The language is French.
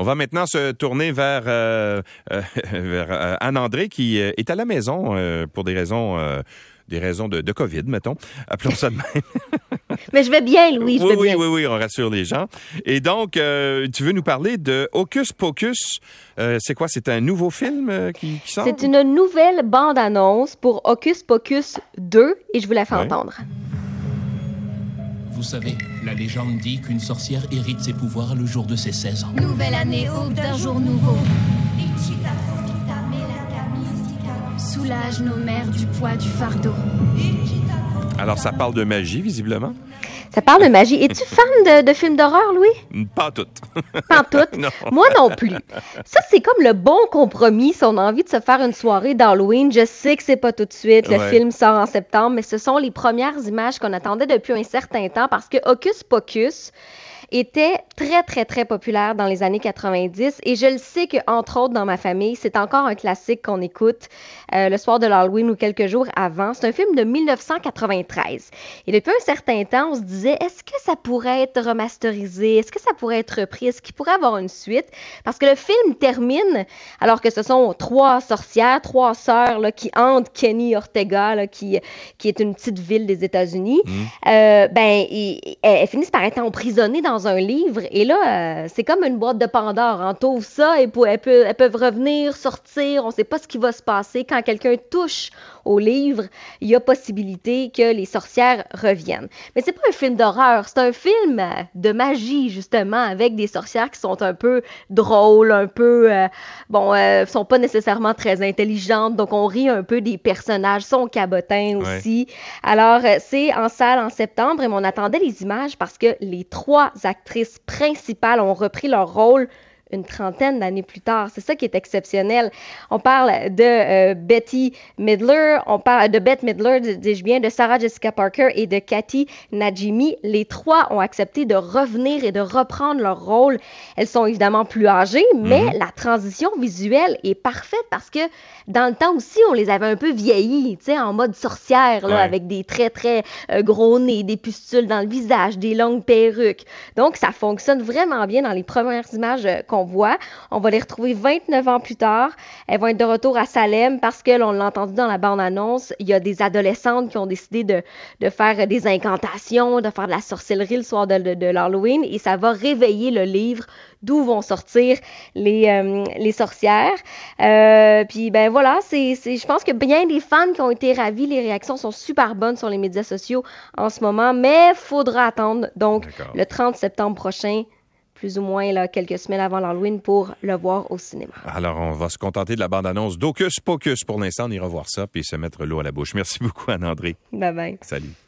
On va maintenant se tourner vers, euh, euh, vers euh, Anne-André qui est à la maison euh, pour des raisons, des raisons de, de COVID, mettons. Appelons ça de même. Mais je vais bien, Louis, je oui, vais oui, bien. oui, oui, on rassure les gens. Et donc, euh, tu veux nous parler de Hocus Pocus. Euh, c'est quoi? C'est un nouveau film euh, qui, qui sort? C'est une nouvelle bande-annonce pour Hocus Pocus 2 et je vous la fais entendre. Vous savez, la légende dit qu'une sorcière hérite ses pouvoirs le jour de ses 16 ans. Nouvelle année, aube d'un jour nouveau. Soulage nos mères du poids du fardeau. Alors, ça parle de magie, visiblement? Ça parle de magie. Es-tu fan de, de films d'horreur, Louis? Pas toutes. Pas en tout. Non. Moi non plus. Ça, c'est comme le bon compromis si on a envie de se faire une soirée d'Halloween. Je sais que c'est pas tout de suite. Le Ouais. film sort en septembre, mais ce sont les premières images qu'on attendait depuis un certain temps parce que Hocus Pocus était très, très, très populaire dans les années 90 et je le sais que, entre autres, dans ma famille, c'est encore un classique qu'on écoute euh, le soir de l'Halloween ou quelques jours avant. C'est un film de 1993. Et depuis un certain temps, on se disait, est-ce que ça pourrait être remasterisé? Est-ce que ça pourrait être repris? Est-ce qu'il pourrait avoir une suite? Parce que le film termine alors que ce sont trois sorcières, trois sœurs là, qui hantent Kenny Ortega, là, qui, qui est une petite ville des États-Unis. Euh, ben, elles finissent par être emprisonnées dans un livre. Et là, euh, c'est comme une boîte de Pandore. On t'ouvre ça et elles, peuvent, elles peuvent revenir, sortir. On ne sait pas ce qui va se passer. Quand quelqu'un touche au livre, il y a possibilité que les sorcières reviennent. Mais c'est pas un film d'horreur, c'est un film euh, de magie, justement, avec des sorcières qui sont un peu drôles, un peu, euh, bon, euh, sont pas nécessairement très intelligentes, donc on rit un peu des personnages, sont cabotins Ouais. aussi. Alors, euh, c'est en salle en septembre, et on attendait les images parce que les trois actrices principales ont repris leur rôle une trentaine d'années plus tard. C'est ça qui est exceptionnel. On parle de euh, Betty Midler, on parle de Bette Midler, dis- dis-je bien, de Sarah Jessica Parker et de Cathy Najimy. Les trois ont accepté de revenir et de reprendre leur rôle. Elles sont évidemment plus âgées, mais la transition visuelle est parfaite parce que dans le temps aussi, on les avait un peu vieillis, tu sais, en mode sorcière, là, Ouais. avec des très, très euh, gros nez, des pustules dans le visage, des longues perruques. Donc, ça fonctionne vraiment bien dans les premières images euh, qu'on voit. On va les retrouver 29 ans plus tard. Elles vont être de retour à Salem parce que, l'on l'a entendu dans la bande-annonce, il y a des adolescentes qui ont décidé de, de faire des incantations, de faire de la sorcellerie le soir de, de, de l'Halloween et ça va réveiller le livre d'où vont sortir les, euh, les sorcières. Euh, puis ben voilà, c'est, je pense que bien des fans qui ont été ravis, les réactions sont super bonnes sur les médias sociaux en ce moment, mais faudra attendre donc le 30 septembre prochain, plus ou moins là, quelques semaines avant l'Halloween pour le voir au cinéma. Alors, on va se contenter de la bande-annonce d'Hocus Pocus pour l'instant. On ira voir ça puis se mettre l'eau à la bouche. Merci beaucoup, Anne-André. Bye bye. Salut.